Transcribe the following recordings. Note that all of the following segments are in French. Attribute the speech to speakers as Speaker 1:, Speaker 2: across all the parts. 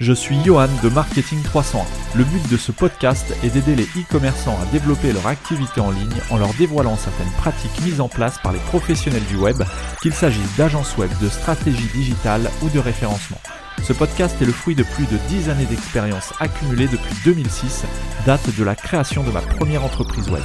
Speaker 1: Je suis Johan de Marketing 301. Le but de ce podcast est d'aider les e-commerçants à développer leur activité en ligne en leur dévoilant certaines pratiques mises en place par les professionnels du web, qu'il s'agisse d'agences web, de stratégie digitale ou de référencement. Ce podcast est le fruit de plus de 10 années d'expérience accumulée depuis 2006, date de la création de ma première entreprise web.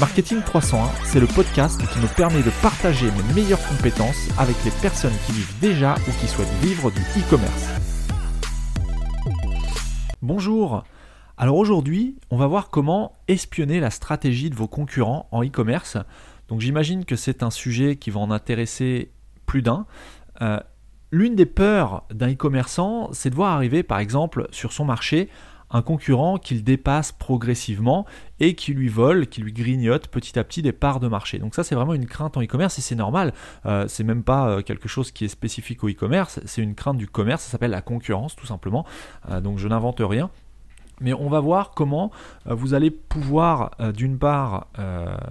Speaker 1: Marketing 301, c'est le podcast qui me permet de partager mes meilleures compétences avec les personnes qui vivent déjà ou qui souhaitent vivre du e-commerce. Bonjour Alors aujourd'hui, on va voir comment espionner la stratégie de vos concurrents en e-commerce. Donc j'imagine que c'est un sujet qui va en intéresser plus d'un. Euh, l'une des peurs d'un e-commerçant, c'est de voir arriver par exemple sur son marché un concurrent qu'il dépasse progressivement et qui lui vole, qui lui grignote petit à petit des parts de marché. Donc ça c'est vraiment une crainte en e-commerce et c'est normal. Euh, c'est même pas euh, quelque chose qui est spécifique au e-commerce, c'est une crainte du commerce, ça s'appelle la concurrence tout simplement. Euh, donc je n'invente rien. Mais on va voir comment vous allez pouvoir d'une part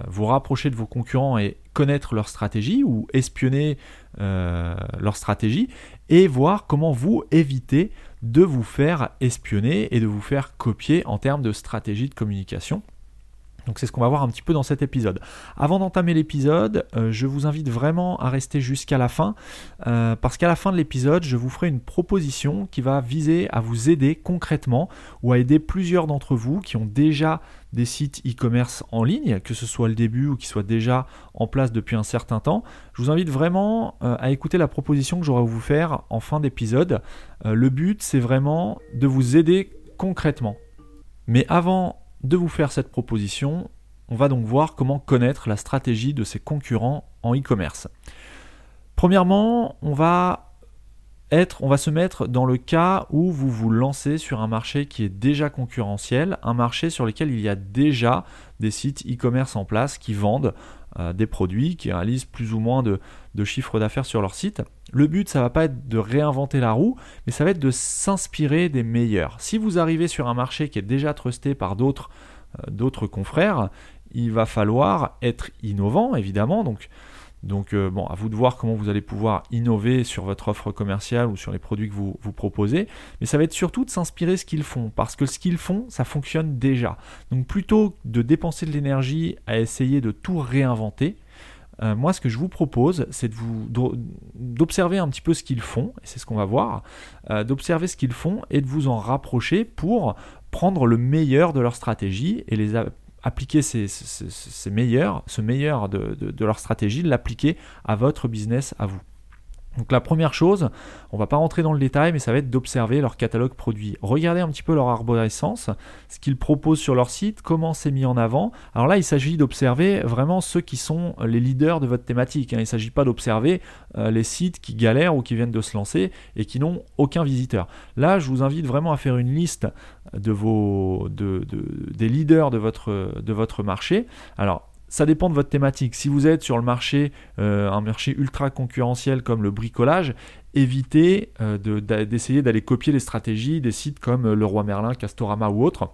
Speaker 1: vous rapprocher de vos concurrents et connaître leur stratégie ou espionner leur stratégie et voir comment vous éviter de vous faire espionner et de vous faire copier en termes de stratégie de communication. Donc c'est ce qu'on va voir un petit peu dans cet épisode. Avant d'entamer l'épisode, euh, je vous invite vraiment à rester jusqu'à la fin, euh, parce qu'à la fin de l'épisode, je vous ferai une proposition qui va viser à vous aider concrètement ou à aider plusieurs d'entre vous qui ont déjà des sites e-commerce en ligne, que ce soit le début ou qui soit déjà en place depuis un certain temps. Je vous invite vraiment euh, à écouter la proposition que j'aurai à vous faire en fin d'épisode. le but, c'est vraiment de vous aider concrètement. Mais avant de vous faire cette proposition, on va donc voir comment connaître la stratégie de ses concurrents en e-commerce. Premièrement, on va être, on va se mettre dans le cas où vous vous lancez sur un marché qui est déjà concurrentiel, un marché sur lequel il y a déjà des sites e-commerce en place qui vendent euh, des produits, qui réalisent plus ou moins de, de chiffre d'affaires sur leur site. Le but, ça va pas être de réinventer la roue, mais ça va être de s'inspirer des meilleurs. Si vous arrivez sur un marché qui est déjà trusté par d'autres euh, confrères, il va falloir être innovant, évidemment. Donc, donc euh, bon, à vous de voir comment vous allez pouvoir innover sur votre offre commerciale ou sur les produits que vous, vous proposez. Mais ça va être surtout de s'inspirer ce qu'ils font, parce que ce qu'ils font, ça fonctionne déjà. Donc plutôt de dépenser de l'énergie à essayer de tout réinventer, euh, moi, ce que je vous propose, c'est d'observer un petit peu ce qu'ils font, et c'est ce qu'on va voir, euh, d'observer ce qu'ils font et de vous en rapprocher pour prendre le meilleur de leur stratégie et les appliquer ces, meilleurs, ce meilleur de leur stratégie, l'appliquer à votre business, à vous. Donc la première chose, on va pas rentrer dans le détail, mais ça va être d'observer leur catalogue produit. Regardez un petit peu leur arborescence, ce qu'ils proposent sur leur site, comment c'est mis en avant. Alors là, il s'agit d'observer vraiment ceux qui sont les leaders de votre thématique. Hein. Il ne s'agit pas d'observer euh, les sites qui galèrent ou qui viennent de se lancer et qui n'ont aucun visiteur. Là, je vous invite vraiment à faire une liste des leaders de votre, de votre marché. Alors ça dépend de votre thématique. Si vous êtes sur le marché, euh, un marché ultra concurrentiel comme le bricolage, évitez euh, d'essayer d'aller copier les stratégies des sites comme euh, Leroy Merlin, Castorama ou autres.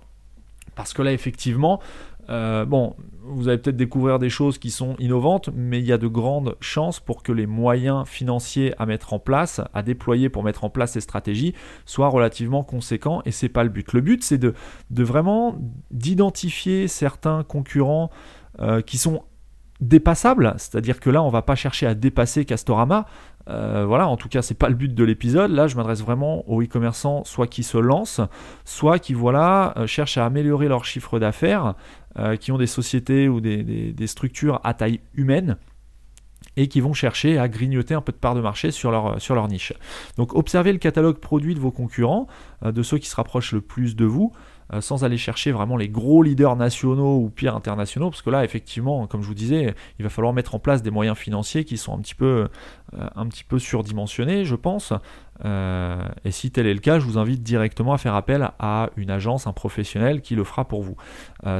Speaker 1: Parce que là, effectivement, bon, vous allez peut-être découvrir des choses qui sont innovantes, mais il y a de grandes chances pour que les moyens financiers à mettre en place, à déployer pour mettre en place ces stratégies, soient relativement conséquents et c'est pas le but. Le but, c'est de vraiment d'identifier certains concurrents euh, qui sont dépassables, c'est-à-dire que là on va pas chercher à dépasser Castorama, euh, voilà, en tout cas c'est pas le but de l'épisode, là je m'adresse vraiment aux e-commerçants soit qui se lancent, soit qui voilà euh, cherchent à améliorer leur chiffre d'affaires, qui ont des sociétés ou des, structures à taille humaine, et qui vont chercher à grignoter un peu de part de marché sur leur niche. Donc observez le catalogue produit de vos concurrents, de ceux qui se rapprochent le plus de vous, euh, sans aller chercher vraiment les gros leaders nationaux ou pire internationaux, parce que là, effectivement, comme je vous disais, il va falloir mettre en place des moyens financiers qui sont un petit peu, euh, un petit peu surdimensionnés, je pense. et si tel est le cas, je vous invite directement à faire appel à une agence, un professionnel qui le fera pour vous.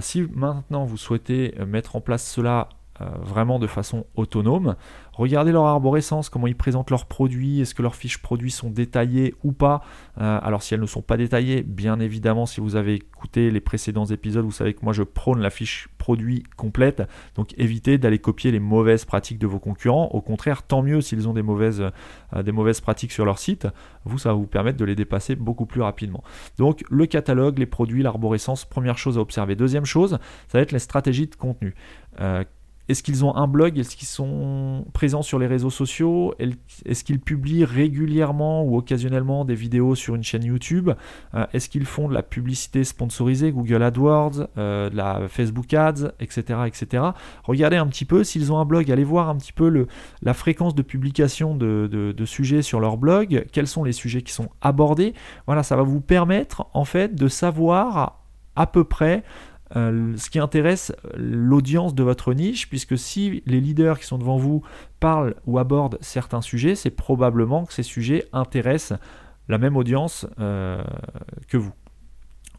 Speaker 1: si maintenant vous souhaitez mettre en place cela euh, vraiment de façon autonome. Regardez leur arborescence, comment ils présentent leurs produits, est-ce que leurs fiches produits sont détaillées ou pas. Euh, alors si elles ne sont pas détaillées, bien évidemment, si vous avez écouté les précédents épisodes, vous savez que moi je prône la fiche produit complète. Donc évitez d'aller copier les mauvaises pratiques de vos concurrents. Au contraire, tant mieux s'ils ont des mauvaises, euh, des mauvaises pratiques sur leur site. Vous, ça va vous permettre de les dépasser beaucoup plus rapidement. Donc le catalogue, les produits, l'arborescence, première chose à observer. Deuxième chose, ça va être les stratégies de contenu. Est-ce qu'ils ont un blog? Est-ce qu'ils sont présents sur les réseaux sociaux? Est-ce qu'ils publient régulièrement ou occasionnellement des vidéos sur une chaîne YouTube? Euh, Est-ce qu'ils font de la publicité sponsorisée, Google AdWords, euh, de la Facebook Ads, etc., etc. Regardez un petit peu s'ils ont un blog. Allez voir un petit peu la fréquence de publication de, de sujets sur leur blog. Quels sont les sujets qui sont abordés? Voilà, ça va vous permettre en fait de savoir à peu près euh, ce qui intéresse l'audience de votre niche, puisque si les leaders qui sont devant vous parlent ou abordent certains sujets, c'est probablement que ces sujets intéressent la même audience euh, que vous.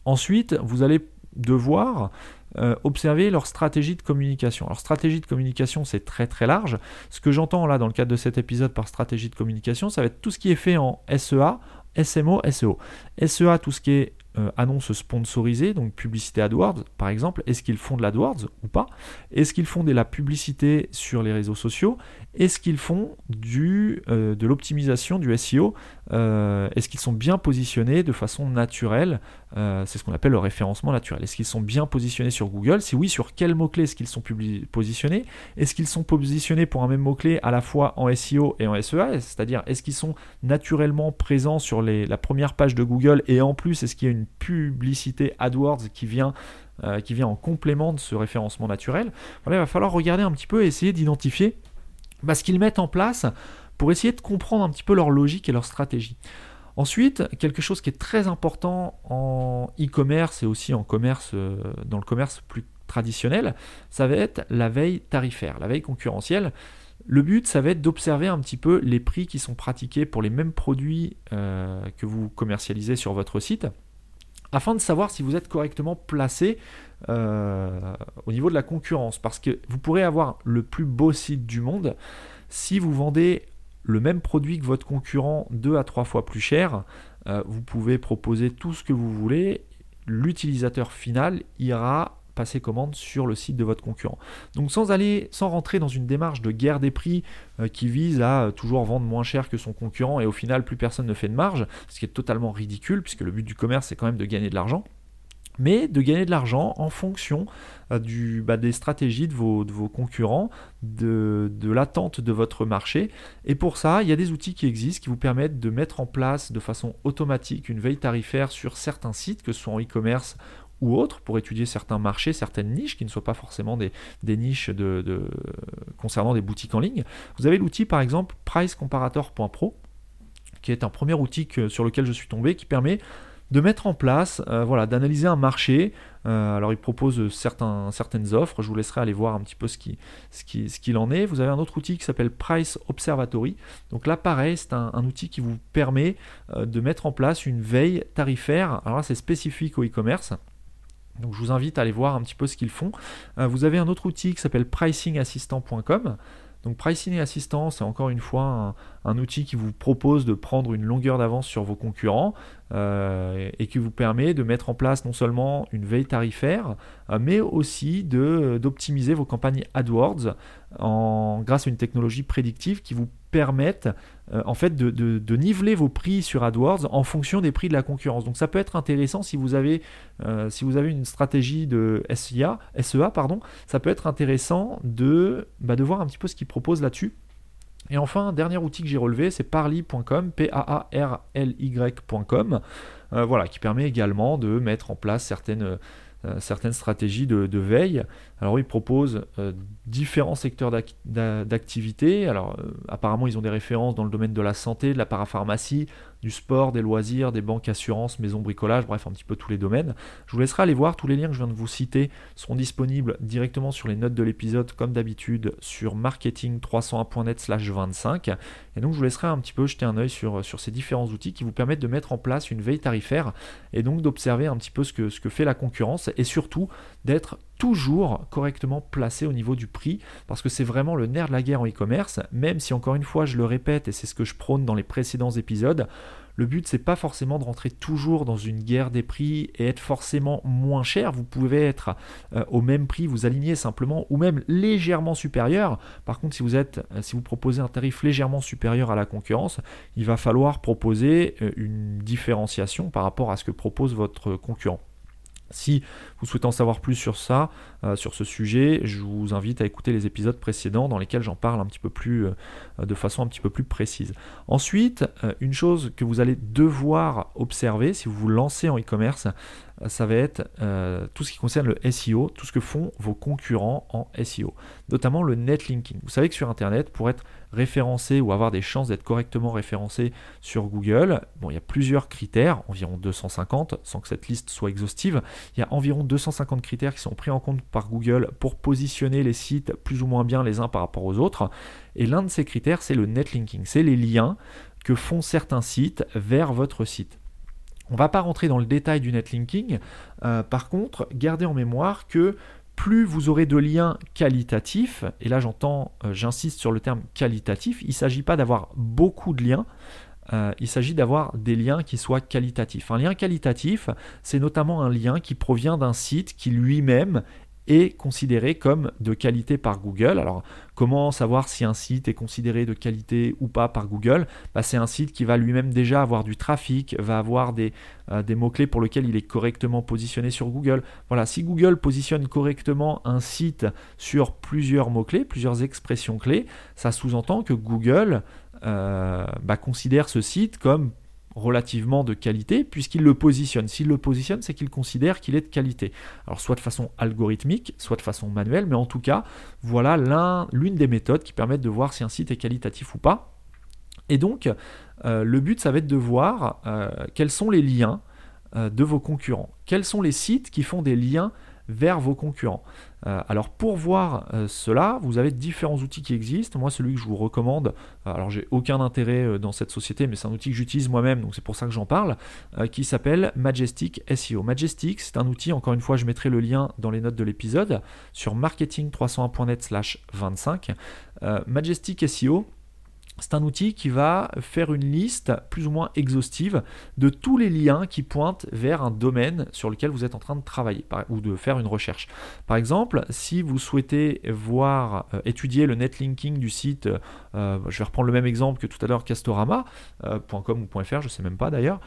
Speaker 1: Ensuite, vous allez devoir euh, observer leur stratégie de communication. Alors stratégie de communication, c'est très très large. Ce que j'entends là dans le cadre de cet épisode par stratégie de communication, ça va être tout ce qui est fait en SEA, SMO, SEO. SEA, tout ce qui est euh, annonces sponsorisées, donc publicité AdWords par exemple, est-ce qu'ils font de l'AdWords ou pas? Est-ce qu'ils font de la publicité sur les réseaux sociaux? Est-ce qu'ils font du, euh, de l'optimisation du SEO euh, Est-ce qu'ils sont bien positionnés de façon naturelle? C'est ce qu'on appelle le référencement naturel. Est-ce qu'ils sont bien positionnés sur Google? Si oui, sur quels mots-clés est-ce qu'ils sont positionnés? Est-ce qu'ils sont positionnés pour un même mot-clé à la fois en SEO et en SEA C'est-à-dire, est-ce qu'ils sont naturellement présents sur la première page de Google et en plus, est-ce qu'il y a une publicité AdWords qui vient, euh, qui vient en complément de ce référencement naturel? Voilà, il va falloir regarder un petit peu et essayer d'identifier bah, ce qu'ils mettent en place pour essayer de comprendre un petit peu leur logique et leur stratégie. Ensuite, quelque chose qui est très important en e-commerce et aussi en commerce, euh, dans le commerce plus traditionnel, ça va être la veille tarifaire, la veille concurrentielle. Le but, ça va être d'observer un petit peu les prix qui sont pratiqués pour les mêmes produits euh, que vous commercialisez sur votre site afin de savoir si vous êtes correctement placé euh, au niveau de la concurrence. Parce que vous pourrez avoir le plus beau site du monde si vous vendez le même produit que votre concurrent deux à trois fois plus cher. Euh, vous pouvez proposer tout ce que vous voulez. L'utilisateur final ira passer commande sur le site de votre concurrent. Donc sans aller, sans rentrer dans une démarche de guerre des prix euh, qui vise à euh, toujours vendre moins cher que son concurrent et au final plus personne ne fait de marge, ce qui est totalement ridicule puisque le but du commerce c'est quand même de gagner de l'argent mais de gagner de l'argent en fonction euh, bah, des stratégies de vos, concurrents, de, l'attente de votre marché. Et pour ça, il y a des outils qui existent qui vous permettent de mettre en place de façon automatique une veille tarifaire sur certains sites, que ce soit en e-commerce ou autres pour étudier certains marchés, certaines niches qui ne soient pas forcément des, niches concernant des boutiques en ligne. Vous avez l'outil par exemple pricecomparator.pro qui est un premier outil sur lequel je suis tombé qui permet de mettre en place, euh, voilà, d'analyser un marché. Euh, alors il propose certains, certaines offres, je vous laisserai aller voir un petit peu ce qu'il qui, ce qu'il en est. Vous avez un autre outil qui s'appelle Price Observatory. Donc là pareil, c'est un, outil qui vous permet euh, de mettre en place une veille tarifaire. Alors là c'est spécifique au e-commerce. Donc je vous invite à aller voir un petit peu ce qu'ils font. Vous avez un autre outil qui s'appelle pricingassistant.com. Donc Pricing Assistant, c'est encore une fois un, outil qui vous propose de prendre une longueur d'avance sur vos concurrents euh, et qui vous permet de mettre en place non seulement une veille tarifaire, euh, mais aussi d'optimiser vos campagnes AdWords grâce à une technologie prédictive qui vous permettent euh, en fait de, niveler vos prix sur AdWords en fonction des prix de la concurrence. Donc ça peut être intéressant si vous avez, euh, si vous avez une stratégie de SEA, SEA pardon, ça peut être intéressant de, bah, de voir un petit peu ce qu'ils proposent là-dessus. Et enfin, dernier outil que j'ai relevé, c'est parly.com, P-A-A-R-L-Y.com, euh, voilà, qui permet également de mettre en place certaines certaines stratégies de, veille. Alors ils proposent euh, différents secteurs d'activité. Alors euh, apparemment ils ont des références dans le domaine de la santé, de la parapharmacie, du sport, des loisirs, des banques, assurances, maisons, bricolage, bref un petit peu tous les domaines. Je vous laisserai aller voir, tous les liens que je viens de vous citer seront disponibles directement sur les notes de l'épisode comme d'habitude sur marketing301.net slash 25. Et donc je vous laisserai un petit peu jeter un œil sur, sur ces différents outils qui vous permettent de mettre en place une veille tarifaire et donc d'observer un petit peu ce que fait la concurrence et surtout d'être toujours correctement placé au niveau du prix parce que c'est vraiment le nerf de la guerre en e-commerce, même si encore une fois je le répète et c'est ce que je prône dans les précédents épisodes, le but, c'est pas forcément de rentrer toujours dans une guerre des prix et être forcément moins cher. Vous pouvez être euh, au même prix, vous aligner simplement, ou même légèrement supérieur. Par contre, si vous êtes, euh, si vous proposez un tarif légèrement supérieur à la concurrence, il va falloir proposer euh, une différenciation par rapport à ce que propose votre concurrent. Si vous souhaitez en savoir plus sur ça, euh, sur ce sujet, je vous invite à écouter les épisodes précédents dans lesquels j'en parle un petit peu plus, euh, de façon un petit peu plus précise. Ensuite, euh, une chose que vous allez devoir observer si vous vous lancez en e-commerce, ça va être tout ce qui concerne le SEO, tout ce que font vos concurrents en SEO, notamment le netlinking. Vous savez que sur Internet, pour être référencé ou avoir des chances d'être correctement référencé sur Google, bon, il y a plusieurs critères, environ 250, sans que cette liste soit exhaustive. Il y a environ 250 critères qui sont pris en compte par Google pour positionner les sites plus ou moins bien les uns par rapport aux autres. Et l'un de ces critères, c'est le netlinking, c'est les liens que font certains sites vers votre site. On ne va pas rentrer dans le détail du netlinking, euh, par contre, gardez en mémoire que plus vous aurez de liens qualitatifs, et là j'entends, euh, j'insiste sur le terme qualitatif, il ne s'agit pas d'avoir beaucoup de liens, euh, il s'agit d'avoir des liens qui soient qualitatifs. Un lien qualitatif, c'est notamment un lien qui provient d'un site qui lui-même est considéré comme de qualité par Google. Alors, comment savoir si un site est considéré de qualité ou pas par Google? Bah, C'est un site qui va lui-même déjà avoir du trafic, va avoir des, euh, des mots-clés pour lesquels il est correctement positionné sur Google. Voilà, si Google positionne correctement un site sur plusieurs mots-clés, plusieurs expressions clés, ça sous-entend que Google euh, bah, considère ce site comme relativement de qualité puisqu'il le positionne. S'il le positionne, c'est qu'il considère qu'il est de qualité. Alors soit de façon algorithmique, soit de façon manuelle, mais en tout cas, voilà l'une des méthodes qui permettent de voir si un site est qualitatif ou pas. Et donc, euh, le but, ça va être de voir euh, quels sont les liens euh, de vos concurrents. Quels sont les sites qui font des liens vers vos concurrents. Euh, alors pour voir euh, cela, vous avez différents outils qui existent. Moi, celui que je vous recommande, euh, alors j'ai aucun intérêt dans cette société, mais c'est un outil que j'utilise moi-même, donc c'est pour ça que j'en parle, qui s'appelle Majestic SEO. Majestic, c'est un outil, encore une fois, je mettrai le lien dans les notes de l'épisode sur marketing301.net slash 25. Majestic SEO, c'est un outil qui va faire une liste plus ou moins exhaustive de tous les liens qui pointent vers un domaine sur lequel vous êtes en train de travailler ou de faire une recherche. Par exemple, si vous souhaitez voir, euh, étudier le netlinking du site, euh, je vais reprendre le même exemple que tout à l'heure, castorama.com euh, ou .fr, je ne sais même pas d'ailleurs.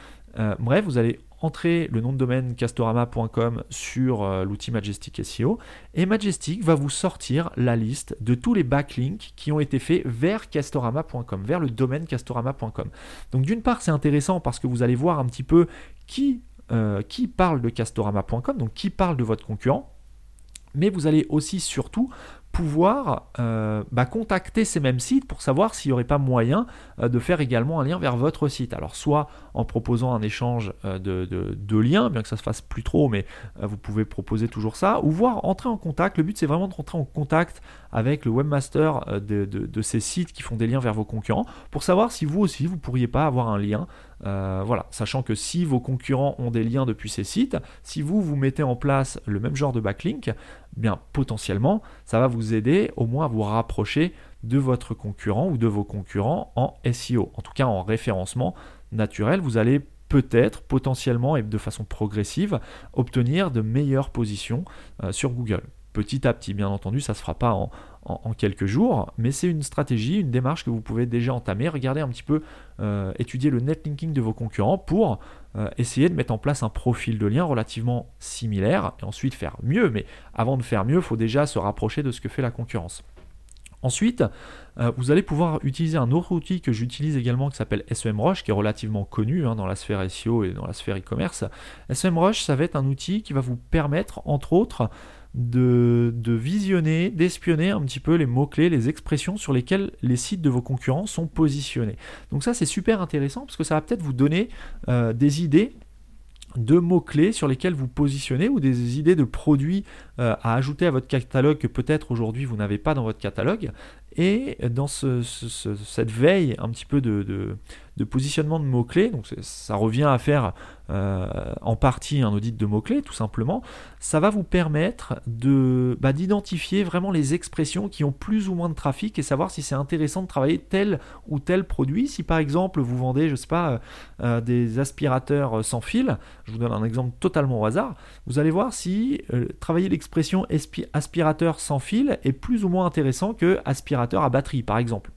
Speaker 1: Bref, vous allez entrez le nom de domaine castorama.com sur euh, l'outil Majestic SEO et Majestic va vous sortir la liste de tous les backlinks qui ont été faits vers castorama.com, vers le domaine castorama.com. Donc d'une part c'est intéressant parce que vous allez voir un petit peu qui, euh, qui parle de castorama.com, donc qui parle de votre concurrent, mais vous allez aussi surtout pouvoir euh, bah, contacter ces mêmes sites pour savoir s'il n'y aurait pas moyen euh, de faire également un lien vers votre site. Alors soit en proposant un échange euh, de, liens, bien que ça se fasse plus trop, mais vous pouvez proposer toujours ça, ou voir entrer en contact. Le but c'est vraiment de rentrer en contact avec le webmaster de, de, ces sites qui font des liens vers vos concurrents pour savoir si vous aussi vous pourriez pas avoir un lien euh, voilà, sachant que si vos concurrents ont des liens depuis ces sites, si vous vous mettez en place le même genre de backlink, bien potentiellement ça va vous aider au moins à vous rapprocher de votre concurrent ou de vos concurrents en SEO, en tout cas en référencement naturel. Vous allez peut-être, potentiellement et de façon progressive, obtenir de meilleures positions euh, sur Google. Petit à petit, bien entendu, ça ne se fera pas en, quelques jours, mais c'est une stratégie, une démarche que vous pouvez déjà entamer. Regardez un petit peu, euh, étudier le netlinking de vos concurrents pour euh, essayer de mettre en place un profil de lien relativement similaire et ensuite faire mieux. Mais avant de faire mieux, il faut déjà se rapprocher de ce que fait la concurrence. Ensuite, euh, vous allez pouvoir utiliser un autre outil que j'utilise également qui s'appelle SEMrush, qui est relativement connu hein, dans la sphère SEO et dans la sphère e-commerce. SEMrush, ça va être un outil qui va vous permettre, entre autres, de, visionner, d'espionner un petit peu les mots-clés, les expressions sur lesquelles les sites de vos concurrents sont positionnés. Donc ça c'est super intéressant parce que ça va peut-être vous donner euh, des idées de mots-clés sur lesquels vous positionnez ou des idées de produits euh, à ajouter à votre catalogue que peut-être aujourd'hui vous n'avez pas dans votre catalogue. Et dans cette veille un petit peu de, positionnement de mots-clés, donc ça revient à faire euh, en partie un audit de mots-clés tout simplement, ça va vous permettre de, bah, d'identifier vraiment les expressions qui ont plus ou moins de trafic et savoir si c'est intéressant de travailler tel ou tel produit. Si par exemple vous vendez, je sais pas, euh, euh, des aspirateurs sans fil, je vous donne un exemple totalement au hasard, vous allez voir si travailler l'expression aspirateur sans fil est plus ou moins intéressant que aspirateur à batterie par exemple.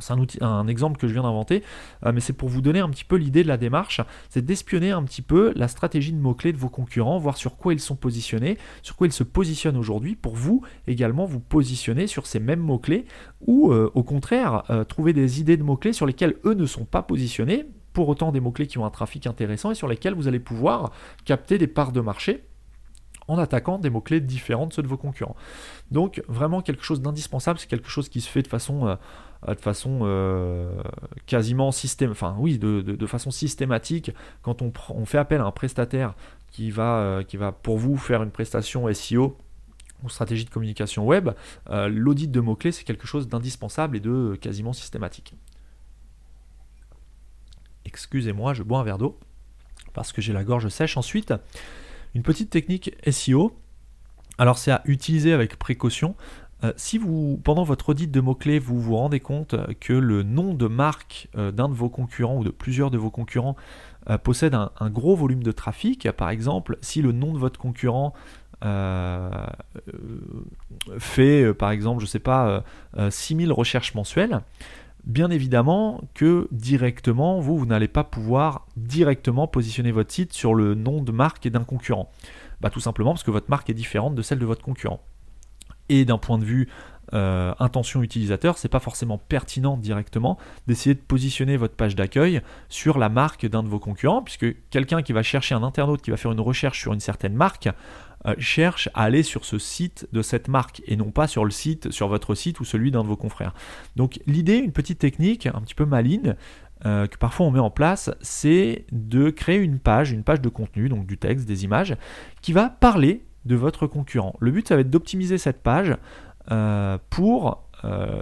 Speaker 1: C'est un, un, exemple que je viens d'inventer, euh, mais c'est pour vous donner un petit peu l'idée de la démarche, c'est d'espionner un petit peu la stratégie de mots-clés de vos concurrents, voir sur quoi ils sont positionnés, sur quoi ils se positionnent aujourd'hui, pour vous également vous positionner sur ces mêmes mots-clés, ou euh, au contraire, euh, trouver des idées de mots-clés sur lesquels eux ne sont pas positionnés, pour autant des mots-clés qui ont un trafic intéressant et sur lesquels vous allez pouvoir capter des parts de marché en attaquant des mots-clés différents de ceux de vos concurrents. Donc vraiment quelque chose d'indispensable, c'est quelque chose qui se fait de façon euh, euh, quasiment systématique quand on, fait appel à un prestataire qui va, euh, qui va pour vous faire une prestation SEO ou stratégie de communication web, l'audit de mots-clés c'est quelque chose d'indispensable et de quasiment systématique. Excusez-moi, je bois un verre d'eau parce que j'ai la gorge sèche. Ensuite, une petite technique SEO. Alors c'est à utiliser avec précaution. Euh, si vous, pendant votre audit de mots-clés, vous vous rendez compte que le nom de marque euh, d'un de vos concurrents ou de plusieurs de vos concurrents euh, possède un, gros volume de trafic, par exemple, si le nom de votre concurrent fait, par exemple, je ne sais pas, 6000 recherches mensuelles, bien évidemment que directement, vous, vous n'allez pas pouvoir directement positionner votre site sur le nom de marque d'un concurrent. Bah, tout simplement parce que votre marque est différente de celle de votre concurrent et d'un point de vue euh, intention utilisateur, c'est pas forcément pertinent directement d'essayer de positionner votre page d'accueil sur la marque d'un de vos concurrents, puisque quelqu'un qui va chercher un internaute qui va faire une recherche sur une certaine marque euh, cherche à aller sur ce site de cette marque et non pas sur le site, sur votre site ou celui d'un de vos confrères. Donc l'idée, une petite technique un petit peu maligne, euh, que parfois on met en place, c'est de créer une page, une page de contenu, donc du texte, des images, qui va parler de votre concurrent. Le but, ça va être d'optimiser cette page euh, pour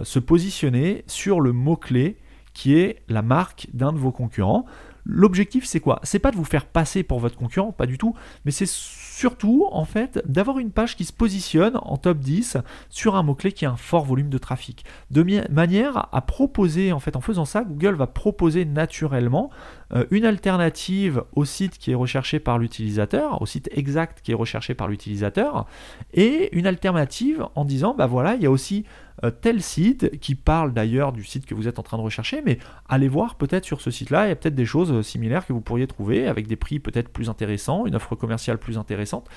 Speaker 1: se positionner sur le mot-clé qui est la marque d'un de vos concurrents. L'objectif, c'est quoi? C'est pas de vous faire passer pour votre concurrent, pas du tout, mais c'est surtout, en fait, d'avoir une page qui se positionne en top 10 sur un mot-clé qui a un fort volume de trafic. De manière à proposer, en fait, en faisant ça, Google va proposer naturellement euh, une alternative au site qui est recherché par l'utilisateur, au site exact qui est recherché par l'utilisateur, et une alternative en disant, bah voilà, il y a aussi euh, tel site qui parle d'ailleurs du site que vous êtes en train de rechercher, mais allez voir peut-être sur ce site-là, il y a peut-être des choses euh, similaires que vous pourriez trouver avec des prix peut-être plus intéressants, une offre commerciale plus intéressante.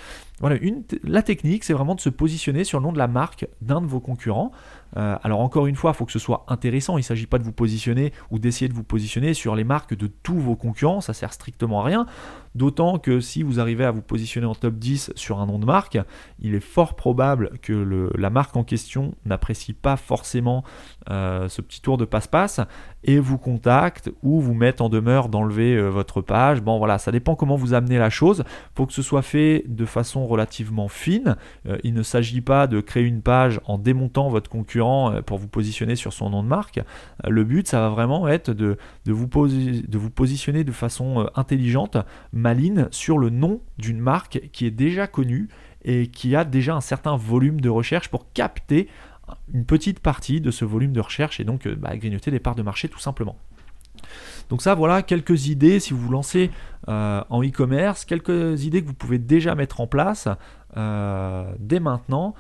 Speaker 1: Voilà, la technique, c'est vraiment de se positionner sur le nom de la marque d'un de vos concurrents. Euh, alors encore une fois, il faut que ce soit intéressant. Il ne s'agit pas de vous positionner ou d'essayer de vous positionner sur les marques de tous vos concurrents. Ça sert strictement à rien. D'autant que si vous arrivez à vous positionner en top 10 sur un nom de marque, il est fort probable que la marque en question n'apprécie pas forcément euh, ce petit tour de passe-passe et vous contacte ou vous met en demeure d'enlever euh, votre page. Bon voilà, ça dépend comment vous amenez la chose. Il faut que ce soit fait de façon relativement fine. Euh, il ne s'agit pas de créer une page en démontant votre concurrent pour vous positionner sur son nom de marque. le but, ça va vraiment être de vous positionner de façon intelligente maline sur le nom d'une marque qui est déjà connue et qui a déjà un certain volume de recherche pour capter une petite partie de ce volume de recherche et donc euh, bah, grignoter des parts de marché tout simplement. Donc ça, voilà quelques idées si vous vous lancez euh, en e-commerce, quelques idées que vous pouvez déjà mettre en place euh, dès maintenant.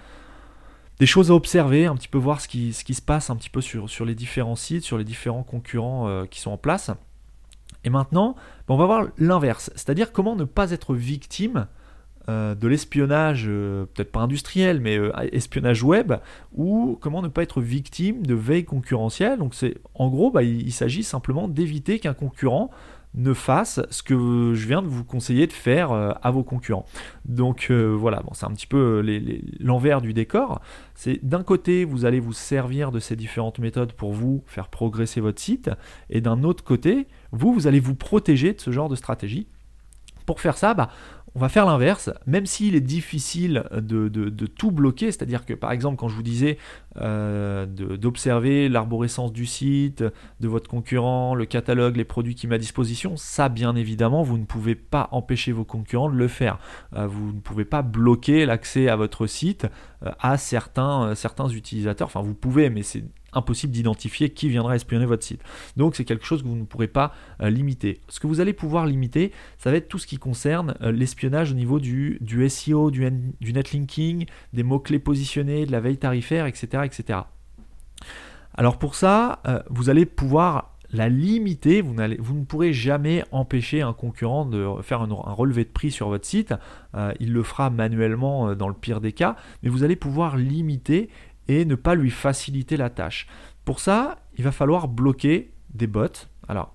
Speaker 1: Des choses à observer, un petit peu voir ce qui, se passe un petit peu sur les différents sites, sur les différents concurrents qui sont en place. Et maintenant, ben, on va voir l'inverse, c'est-à-dire comment ne pas être victime euh, de l'espionnage, euh, peut-être pas industriel, mais euh, espionnage web, ou comment ne pas être victime de veille concurrentielle. Donc c'est en gros, bah, il, s'agit simplement d'éviter qu'un concurrent ne fasse ce que je viens de vous conseiller de faire à vos concurrents. Donc voilà, bon, c'est un petit peu l'envers du décor. C'est d'un côté, vous allez vous servir de ces différentes méthodes pour vous faire progresser votre site, et d'un autre côté, vous, vous allez vous protéger de ce genre de stratégie. Pour faire ça, bah, on va faire l'inverse, même s'il est difficile de, tout bloquer, c'est-à-dire que par exemple quand je vous disais euh, d'observer l'arborescence du site, de votre concurrent, le catalogue, les produits qui met à disposition, ça bien évidemment vous ne pouvez pas empêcher vos concurrents de le faire. Euh, vous ne pouvez pas bloquer l'accès à votre site euh, à certains, certains utilisateurs, enfin vous pouvez mais c'est impossible d'identifier qui viendra espionner votre site. Donc c'est quelque chose que vous ne pourrez pas euh, limiter. Ce que vous allez pouvoir limiter, ça va être tout ce qui concerne euh, l'espionnage au niveau du, SEO, du, du netlinking, des mots-clés positionnés, de la veille tarifaire, etc. etc. Alors pour ça, euh, vous allez pouvoir la limiter, vous, ne pourrez jamais empêcher un concurrent de faire un, relevé de prix sur votre site, il le fera manuellement dans le pire des cas, mais vous allez pouvoir limiter et ne pas lui faciliter la tâche. Pour ça, il va falloir bloquer des bots. Alors,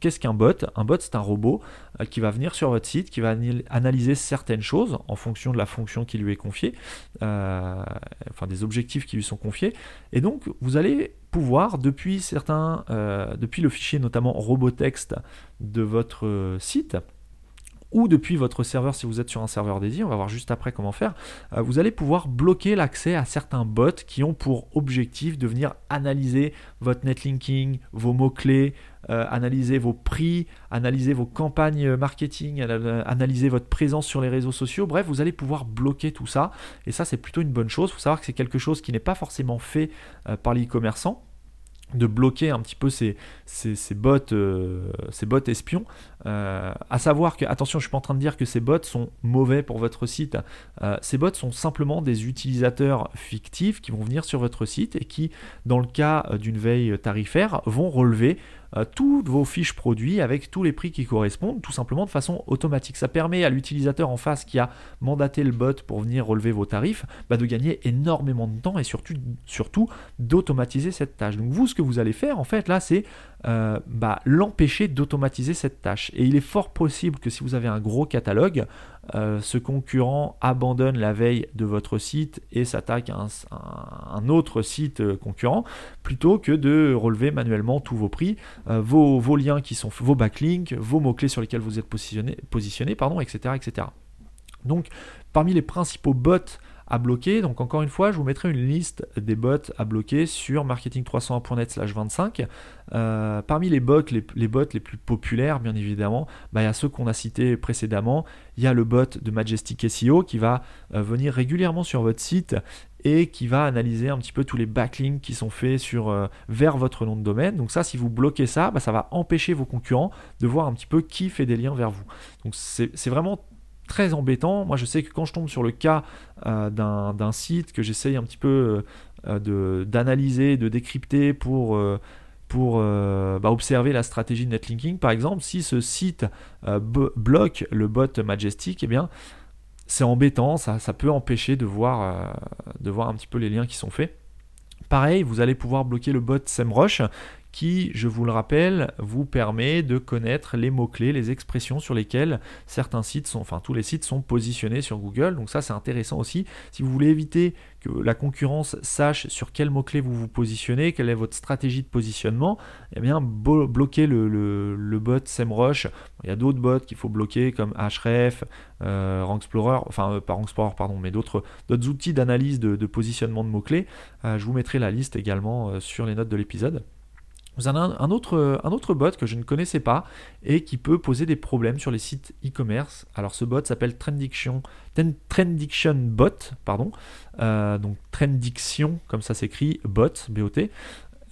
Speaker 1: qu'est-ce qu'un bot? Un bot, c'est un robot euh, qui va venir sur votre site, qui va analyser certaines choses en fonction de la fonction qui lui est confiée, euh, enfin des objectifs qui lui sont confiés. Et donc, vous allez pouvoir, depuis certains, euh, depuis le fichier notamment robot texte de votre site, ou depuis votre serveur si vous êtes sur un serveur dédié, on va voir juste après comment faire, euh, vous allez pouvoir bloquer l'accès à certains bots qui ont pour objectif de venir analyser votre netlinking, vos mots-clés, euh, analyser vos prix, analyser vos campagnes marketing, analyser votre présence sur les réseaux sociaux. Bref, vous allez pouvoir bloquer tout ça. Et ça, c'est plutôt une bonne chose. Il faut savoir que c'est quelque chose qui n'est pas forcément fait euh, par les e-commerçants de bloquer un petit peu ces, ces, bots, euh, ces bots espions. Euh, à savoir que, attention, je suis pas en train de dire que ces bots sont mauvais pour votre site. Euh, ces bots sont simplement des utilisateurs fictifs qui vont venir sur votre site et qui, dans le cas d'une veille tarifaire, vont relever euh, toutes vos fiches produits avec tous les prix qui correspondent, tout simplement de façon automatique. Ça permet à l'utilisateur en face qui a mandaté le bot pour venir relever vos tarifs bah, de gagner énormément de temps et surtout, surtout d'automatiser cette tâche. Donc vous, ce que vous allez faire en fait là, c'est euh, bah, l'empêcher d'automatiser cette tâche. Et il est fort possible que si vous avez un gros catalogue, euh, ce concurrent abandonne la veille de votre site et s'attaque à un, autre site euh, concurrent, plutôt que de relever manuellement tous vos prix, euh, vos, liens qui sont vos backlinks, vos mots-clés sur lesquels vous êtes positionné, pardon, etc., etc. Donc, parmi les principaux bots à bloquer. Donc encore une fois, je vous mettrai une liste des bots à bloquer sur marketing301.net slash 25. Euh, parmi les bots les, bots les plus populaires, bien évidemment, bah, il y a ceux qu'on a cités précédemment. Il y a le bot de Majestic SEO qui va euh, venir régulièrement sur votre site et qui va analyser un petit peu tous les backlinks qui sont faits sur, euh, vers votre nom de domaine. Donc ça, si vous bloquez ça, bah, ça va empêcher vos concurrents de voir un petit peu qui fait des liens vers vous. Donc c'est vraiment très embêtant. Moi, je sais que quand je tombe sur le cas euh, d'un site que j'essaye un petit peu euh, d'analyser, de, décrypter pour, euh, pour bah, observer la stratégie de netlinking, par exemple, si ce site bloque le bot Majestic, eh bien, c'est embêtant, ça, ça, peut empêcher de voir, de voir un petit peu les liens qui sont faits. Pareil, vous allez pouvoir bloquer le bot SEMrush qui, je vous le rappelle, vous permet de connaître les mots-clés, les expressions sur lesquelles certains sites sont, enfin tous les sites sont positionnés sur Google. Donc ça c'est intéressant aussi. Si vous voulez éviter que la concurrence sache sur quels mots-clés vous vous positionnez, quelle est votre stratégie de positionnement, eh bien bloquez le, bot SEMrush. Il y a d'autres bots qu'il faut bloquer comme Href, euh, Rank Explorer, enfin euh, pas Rank Explorer pardon, mais d'autres outils d'analyse de, positionnement de mots-clés. Euh, je vous mettrai la liste également sur les notes de l'épisode. Vous avez un, autre, un autre bot que je ne connaissais pas et qui peut poser des problèmes sur les sites e-commerce. Alors ce bot s'appelle Trendiction, Trendiction Bot, pardon. Euh, donc Trendiction, comme ça s'écrit, bot, B-O-T.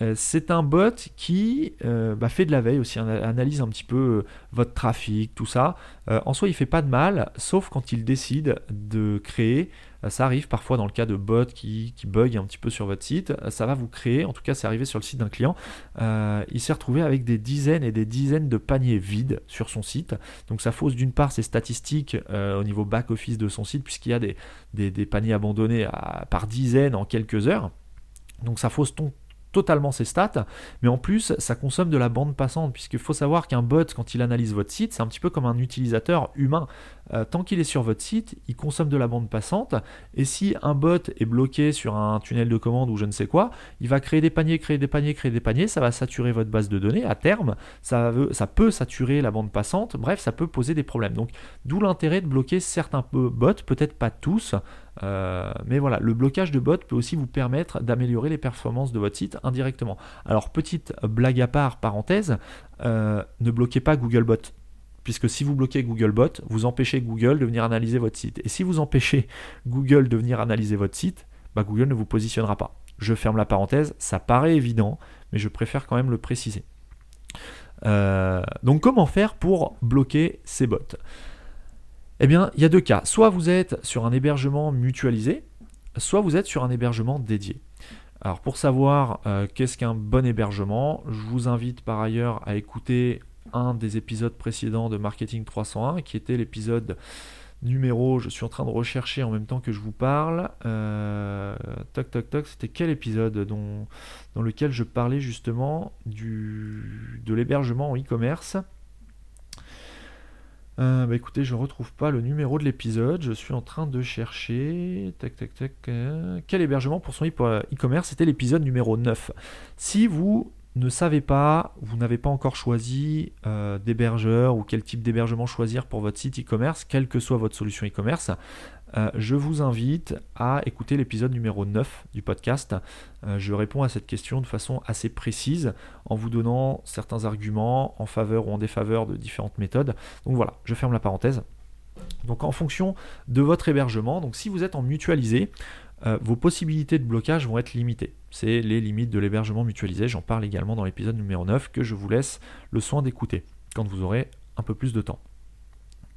Speaker 1: Euh, c'est un bot qui euh, bah, fait de la veille aussi, analyse un petit peu votre trafic, tout ça. en soi, il fait pas de mal, sauf quand il décide de créer euh, ça arrive parfois dans le cas de bots qui, qui bug un petit peu sur votre site. Euh, ça va vous créer, en tout cas c'est arrivé sur le site d'un client, euh, il s'est retrouvé avec des dizaines et des dizaines de paniers vides sur son site. Donc ça fausse d'une part ses statistiques au niveau back-office de son site puisqu'il y a des, paniers abandonnés par dizaines en quelques heures. Donc ça fausse totalement ses stats, mais en plus ça consomme de la bande passante, puisqu'il faut savoir qu'un bot, quand il analyse votre site, c'est un petit peu comme un utilisateur humain. Euh, tant qu'il est sur votre site, il consomme de la bande passante. Et si un bot est bloqué sur un tunnel de commande ou je ne sais quoi, il va créer des paniers, créer des paniers, créer des paniers. Ça va saturer votre base de données à terme. Ça, peut saturer la bande passante. Bref, ça peut poser des problèmes. Donc, d'où l'intérêt de bloquer certains bots, peut-être pas tous. Euh, mais voilà, le blocage de bots peut aussi vous permettre d'améliorer les performances de votre site indirectement. Alors, petite blague à part, parenthèse, euh, ne bloquez pas Googlebot puisque si vous bloquez Googlebot, vous empêchez Google de venir analyser votre site. Et si vous empêchez Google de venir analyser votre site, bah, Google ne vous positionnera pas. Je ferme la parenthèse, ça paraît évident, mais je préfère quand même le préciser. Euh, donc comment faire pour bloquer ces bots? Eh bien, il y a deux cas. Soit vous êtes sur un hébergement mutualisé, soit vous êtes sur un hébergement dédié. Alors pour savoir euh, qu'est-ce qu'un bon hébergement, je vous invite par ailleurs à écouter un des épisodes précédents de Marketing 301, qui était l'épisode numéro, je suis en train de rechercher en même temps que je vous parle. Euh, toc toc toc, c'était quel épisode dont, dans lequel je parlais justement du, de l'hébergement en e-commerce euh, bah écoutez, je ne retrouve pas le numéro de l'épisode. Je suis en train de chercher. Tac, tac, tac. Euh, quel hébergement pour son e-commerce C'était l'épisode numéro 9. Si vous ne savez pas, vous n'avez pas encore choisi euh, d'hébergeur ou quel type d'hébergement choisir pour votre site e-commerce, quelle que soit votre solution e-commerce, euh, je vous invite à écouter l'épisode numéro 9 du podcast. Euh, je réponds à cette question de façon assez précise en vous donnant certains arguments en faveur ou en défaveur de différentes méthodes. Donc voilà, je ferme la parenthèse. Donc en fonction de votre hébergement, donc si vous êtes en mutualisé, euh, vos possibilités de blocage vont être limitées. C'est les limites de l'hébergement mutualisé. J'en parle également dans l'épisode numéro 9 que je vous laisse le soin d'écouter quand vous aurez un peu plus de temps.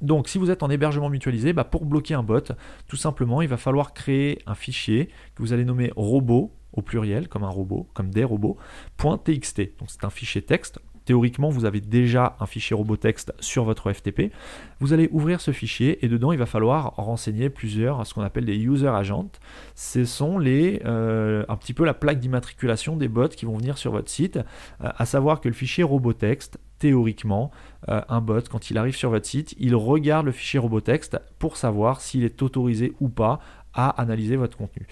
Speaker 1: Donc si vous êtes en hébergement mutualisé, bah, pour bloquer un bot, tout simplement, il va falloir créer un fichier que vous allez nommer robot au pluriel, comme un robot, comme des robots, .txt. Donc c'est un fichier texte Théoriquement, vous avez déjà un fichier robot texte sur votre FTP. Vous allez ouvrir ce fichier et dedans, il va falloir renseigner plusieurs, ce qu'on appelle des user agents. Ce sont les, euh, un petit peu la plaque d'immatriculation des bots qui vont venir sur votre site. Euh, à savoir que le fichier robot texte, théoriquement, euh, un bot, quand il arrive sur votre site, il regarde le fichier robot texte pour savoir s'il est autorisé ou pas à analyser votre contenu.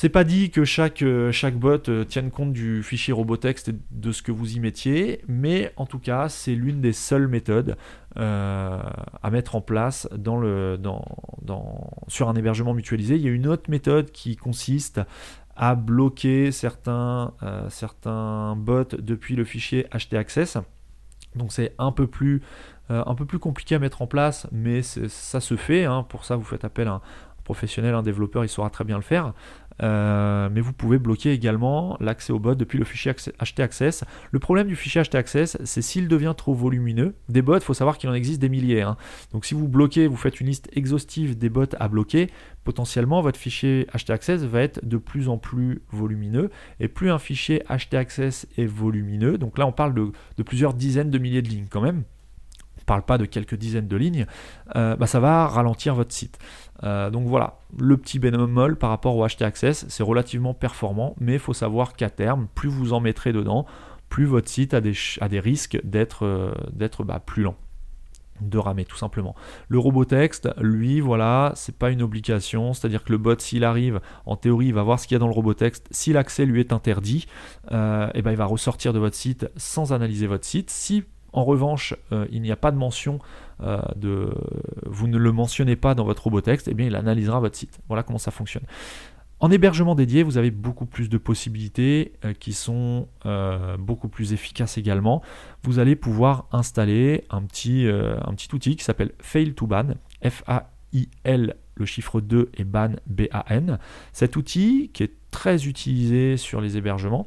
Speaker 1: C'est pas dit que chaque, euh, chaque bot euh, tienne compte du fichier robotext et de ce que vous y mettiez, mais en tout cas, c'est l'une des seules méthodes euh, à mettre en place sur un hébergement mutualisé. Il y a une autre méthode qui consiste à bloquer certains, certains bots depuis le fichier htaccess. Donc c'est un peu plus un peu plus compliqué à mettre en place, mais ça se fait. Hein. Pour ça, vous faites appel à un professionnel, un développeur, il saura très bien le faire. Euh, mais vous pouvez bloquer également l'accès au bot depuis le fichier htaccess. Le problème du fichier htaccess, c'est s'il devient trop volumineux. Des bots, il faut savoir qu'il en existe des milliers. Hein. Donc si vous bloquez, vous faites une liste exhaustive des bots à bloquer, potentiellement votre fichier htaccess va être de plus en plus volumineux. Et plus un fichier htaccess est volumineux, donc là on parle de, plusieurs dizaines de milliers de lignes quand même parle pas de quelques dizaines de lignes, euh, bah, ça va ralentir votre site. Euh, donc voilà, le petit bémol par rapport au HT Access, c'est relativement performant, mais il faut savoir qu'à terme, plus vous en mettrez dedans, plus votre site a des, risques d'être euh, bah, plus lent de ramer tout simplement. Le robot texte, lui, voilà, c'est pas une obligation, c'est-à-dire que le bot, s'il arrive, en théorie, il va voir ce qu'il y a dans le robot texte. Si l'accès lui est interdit, et eh ben, il va ressortir de votre site sans analyser votre site. Si en revanche, euh, il n'y a pas de mention euh, de. Vous ne le mentionnez pas dans votre robot texte, et eh bien il analysera votre site. Voilà comment ça fonctionne. En hébergement dédié, vous avez beaucoup plus de possibilités euh, qui sont beaucoup plus efficaces également. Vous allez pouvoir installer un petit, un petit outil qui s'appelle Fail to Ban, F-A-I-L, le chiffre 2 et ban, B-A-N. Cet outil qui est très utilisé sur les hébergements,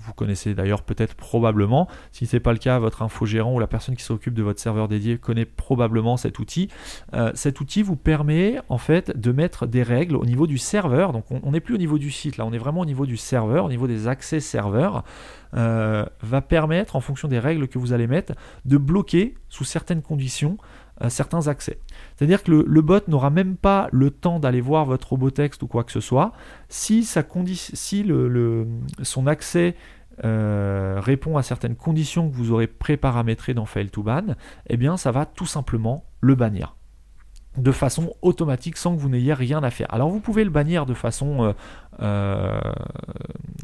Speaker 1: vous connaissez d'ailleurs peut-être probablement. Si ce n'est pas le cas, votre infogérant ou la personne qui s'occupe de votre serveur dédié connaît probablement cet outil. Euh, cet outil vous permet en fait de mettre des règles au niveau du serveur. Donc on n'est plus au niveau du site, là on est vraiment au niveau du serveur, au niveau des accès serveurs. Euh, va permettre, en fonction des règles que vous allez mettre, de bloquer sous certaines conditions certains accès. C'est-à-dire que le, bot n'aura même pas le temps d'aller voir votre robot texte ou quoi que ce soit. Si, son accès euh, répond à certaines conditions que vous aurez préparamétrées dans Fail to Ban, eh bien ça va tout simplement le bannir. De façon automatique sans que vous n'ayez rien à faire. Alors vous pouvez le bannir de façon euh, euh,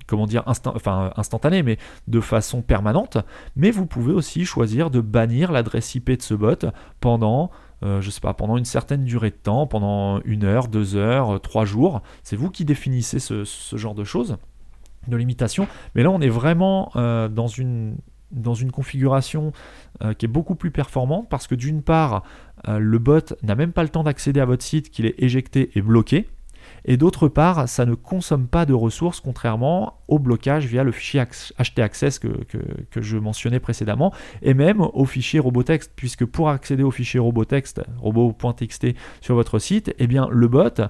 Speaker 1: comment dire instantanée, mais de façon permanente. Mais vous pouvez aussi choisir de bannir l'adresse IP de ce bot pendant euh, pendant une certaine durée de temps, pendant une heure, deux heures, trois jours. C'est vous qui définissez ce, genre de choses, de limitation. Mais là, on est vraiment dans une dans une configuration qui est beaucoup plus performante parce que d'une part, euh, le bot n'a même pas le temps d'accéder à votre site, qu'il est éjecté et bloqué. Et d'autre part, ça ne consomme pas de ressources, contrairement au blocage via le fichier htaccess que, que, je mentionnais précédemment, et même au fichier robotext, puisque pour accéder au fichier robotext, robot.txt sur votre site, eh bien, le bot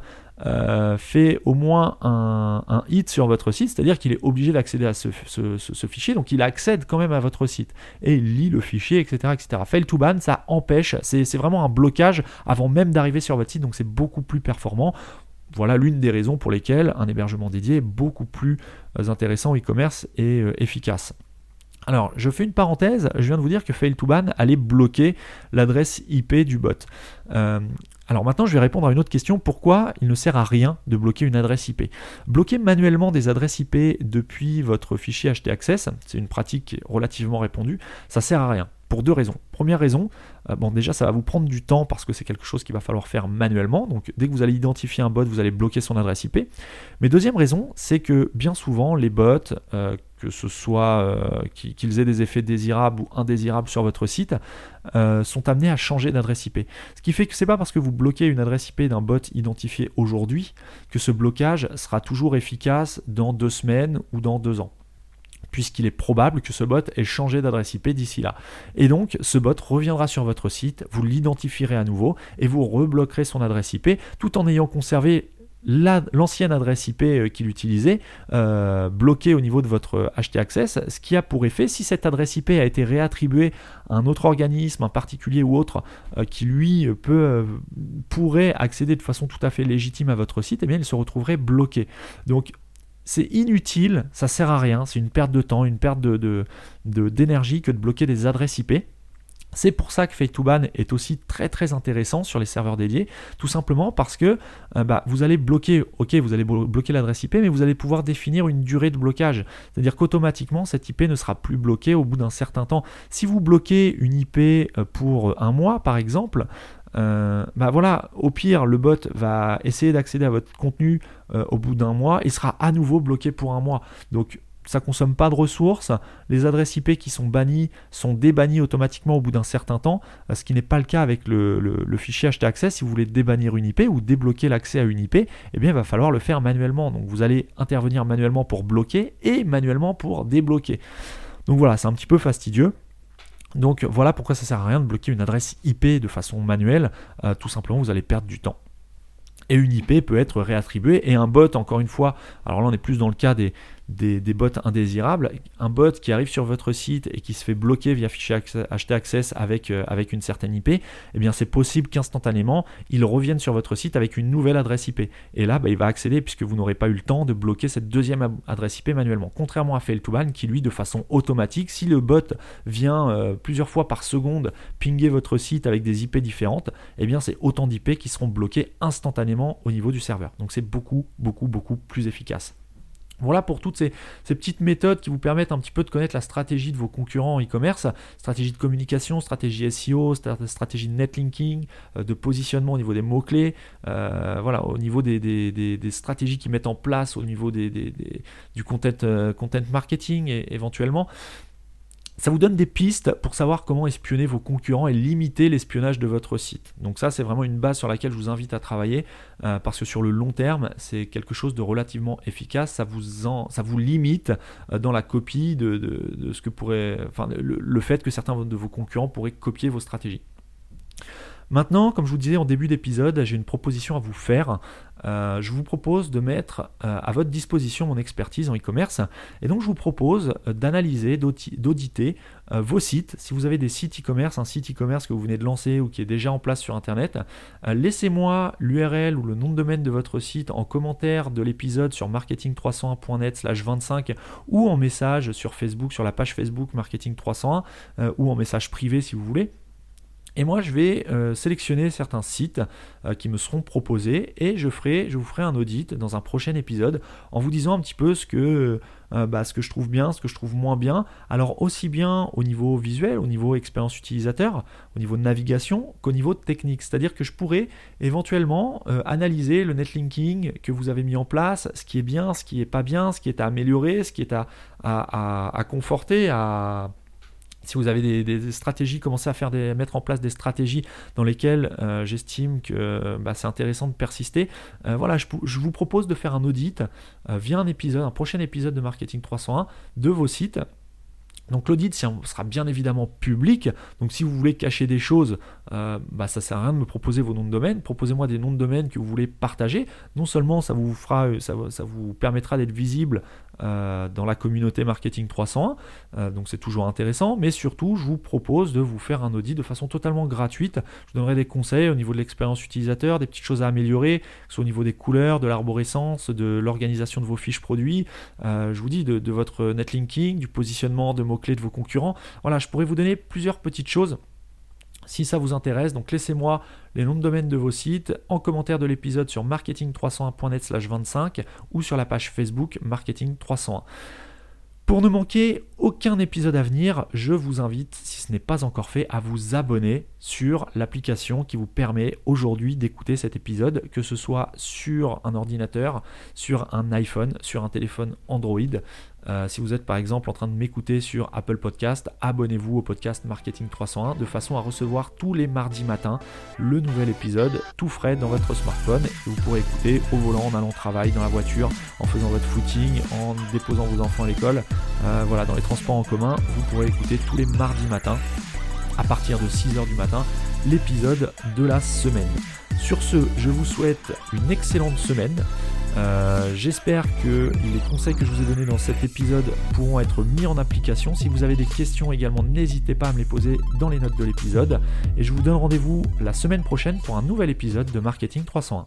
Speaker 1: euh, fait au moins un, hit sur votre site, c'est-à-dire qu'il est obligé d'accéder à ce, fichier, donc il accède quand même à votre site et il lit le fichier, etc. etc. Fail to ban, ça empêche, c'est vraiment un blocage avant même d'arriver sur votre site, donc c'est beaucoup plus performant. Voilà l'une des raisons pour lesquelles un hébergement dédié est beaucoup plus euh, intéressant e-commerce et euh, efficace. Alors, je fais une parenthèse, je viens de vous dire que Fail to Ban allait bloquer l'adresse IP du bot. Euh, alors maintenant, je vais répondre à une autre question. Pourquoi il ne sert à rien de bloquer une adresse IP Bloquer manuellement des adresses IP depuis votre fichier htaccess, c'est une pratique relativement répandue, ça sert à rien pour deux raisons. Première raison, euh, bon déjà ça va vous prendre du temps parce que c'est quelque chose qu'il va falloir faire manuellement. Donc dès que vous allez identifier un bot, vous allez bloquer son adresse IP. Mais deuxième raison, c'est que bien souvent les bots, euh, que ce soit euh, qu'ils aient des effets désirables ou indésirables sur votre site, sont amenés à changer d'adresse IP. Ce qui fait que c'est pas parce que vous bloquez une adresse IP d'un bot identifié aujourd'hui que ce blocage sera toujours efficace dans deux semaines ou dans deux ans puisqu'il est probable que ce bot ait changé d'adresse IP d'ici là. Et donc, ce bot reviendra sur votre site, vous l'identifierez à nouveau et vous rebloquerez son adresse IP tout en ayant conservé l'ancienne adresse IP euh, qu'il utilisait euh, bloquée au niveau de votre htaccess, ce qui a pour effet, si cette adresse IP a été réattribuée à un autre organisme, un particulier ou autre, euh, qui lui pourrait accéder de façon tout à fait légitime à votre site, eh bien il se retrouverait bloqué. Donc c'est inutile, ça sert à rien, c'est une perte de temps, une perte de, d'énergie que de bloquer des adresses IP. C'est pour ça que Fade2Ban est aussi très très intéressant sur les serveurs dédiés, tout simplement parce que euh, bah, vous allez bloquer, ok, vous allez bloquer l'adresse IP, mais vous allez pouvoir définir une durée de blocage. C'est-à-dire qu'automatiquement, cette IP ne sera plus bloquée au bout d'un certain temps. Si vous bloquez une IP euh, pour un mois, par exemple, euh, bah voilà, au pire, le bot va essayer d'accéder à votre contenu euh, au bout d'un mois, il sera à nouveau bloqué pour un mois. Donc ça consomme pas de ressources. Les adresses IP qui sont bannies sont débannies automatiquement au bout d'un certain temps, euh, ce qui n'est pas le cas avec le, fichier htaccess. Si vous voulez débannir une IP ou débloquer l'accès à une IP, eh bien il va falloir le faire manuellement. Donc vous allez intervenir manuellement pour bloquer et manuellement pour débloquer. Donc voilà, c'est un petit peu fastidieux. Donc voilà pourquoi ça sert à rien de bloquer une adresse IP de façon manuelle. Euh, tout simplement, vous allez perdre du temps et une IP peut être réattribuée et un bot encore une fois alors là on est plus dans le cas des, des, bots indésirables, un bot qui arrive sur votre site et qui se fait bloquer via fichier htaccess avec, euh, avec une certaine IP, eh bien c'est possible qu'instantanément il revienne sur votre site avec une nouvelle adresse IP. Et là, bah, il va accéder puisque vous n'aurez pas eu le temps de bloquer cette deuxième adresse IP manuellement. Contrairement à Fail2Ban qui lui, de façon automatique, si le bot vient euh, plusieurs fois par seconde pinguer votre site avec des IP différentes, eh bien c'est autant d'IP qui seront bloqués instantanément au niveau du serveur. Donc c'est beaucoup, beaucoup, beaucoup plus efficace. Voilà pour toutes ces, petites méthodes qui vous permettent un petit peu de connaître la stratégie de vos concurrents en e-commerce, stratégie de communication, stratégie SEO, stratégie de netlinking, euh, de positionnement au niveau des mots-clés, euh, voilà, au niveau des, stratégies qu'ils mettent en place, au niveau du content, euh, content marketing et, éventuellement. Ça vous donne des pistes pour savoir comment espionner vos concurrents et limiter l'espionnage de votre site. Donc ça, c'est vraiment une base sur laquelle je vous invite à travailler euh, parce que sur le long terme, c'est quelque chose de relativement efficace. Ça vous, ça vous limite euh, dans la copie de, ce que pourrait, enfin, le fait que certains de vos concurrents pourraient copier vos stratégies. Maintenant, comme je vous disais en début d'épisode, j'ai une proposition à vous faire. Euh, je vous propose de mettre euh, à votre disposition mon expertise en e-commerce. Et donc, je vous propose euh, d'analyser, d'auditer vos sites. Si vous avez des sites e-commerce, un site e-commerce que vous venez de lancer ou qui est déjà en place sur Internet, laissez-moi l'URL ou le nom de domaine de votre site en commentaire de l'épisode sur marketing301.net slash 25 ou en message sur Facebook, sur la page Facebook Marketing 301 ou en message privé si vous voulez. Et moi, je vais euh, sélectionner certains sites euh, qui me seront proposés et je, ferai, je vous ferai un audit dans un prochain épisode en vous disant un petit peu ce que, euh, bah, ce que je trouve bien, ce que je trouve moins bien. Alors aussi bien au niveau visuel, au niveau expérience utilisateur, au niveau navigation qu'au niveau technique. C'est-à-dire que je pourrais éventuellement analyser le netlinking que vous avez mis en place, ce qui est bien, ce qui n'est pas bien, ce qui est à améliorer, ce qui est à, à, à conforter, à si vous avez des, stratégies, commencez à faire des, mettre en place des stratégies dans lesquelles euh, j'estime que bah, c'est intéressant de persister. Euh, voilà, je, vous propose de faire un audit euh, via un épisode, un prochain épisode de Marketing 301 de vos sites. Donc l'audit sera bien évidemment public. Donc si vous voulez cacher des choses, bah, ça sert à rien de me proposer vos noms de domaine. Proposez-moi des noms de domaine que vous voulez partager. Non seulement ça vous fera, ça vous permettra d'être visible euh, dans la communauté Marketing 301, euh, donc c'est toujours intéressant, mais surtout je vous propose de vous faire un audit de façon totalement gratuite. Je vous donnerai des conseils au niveau de l'expérience utilisateur, des petites choses à améliorer, que ce soit au niveau des couleurs, de l'arborescence, de l'organisation de vos fiches produits, euh, je vous dis de, de votre netlinking, du positionnement de mots-clés de vos concurrents. Voilà, je pourrais vous donner plusieurs petites choses si ça vous intéresse, donc laissez-moi les noms de domaine de vos sites en commentaire de l'épisode sur marketing301.net 25 ou sur la page Facebook Marketing 301. Pour ne manquer aucun épisode à venir, je vous invite, si ce n'est pas encore fait, à vous abonner sur l'application qui vous permet aujourd'hui d'écouter cet épisode, que ce soit sur un ordinateur, sur un iPhone, sur un téléphone Android. Euh, si vous êtes par exemple en train de m'écouter sur Apple Podcast, abonnez-vous au podcast Marketing 301 de façon à recevoir tous les mardis matins le nouvel épisode tout frais dans votre smartphone que vous pourrez écouter au volant, en allant au travail, dans la voiture, en faisant votre footing, en déposant vos enfants à l'école. Euh, voilà, dans les transports en commun, vous pourrez écouter tous les mardis matins à partir de 6h du matin l'épisode de la semaine. Sur ce, je vous souhaite une excellente semaine. Euh, j'espère que les conseils que je vous ai donnés dans cet épisode pourront être mis en application. Si vous avez des questions également, n'hésitez pas à me les poser dans les notes de l'épisode. Et je vous donne rendez-vous la semaine prochaine pour un nouvel épisode de Marketing 301.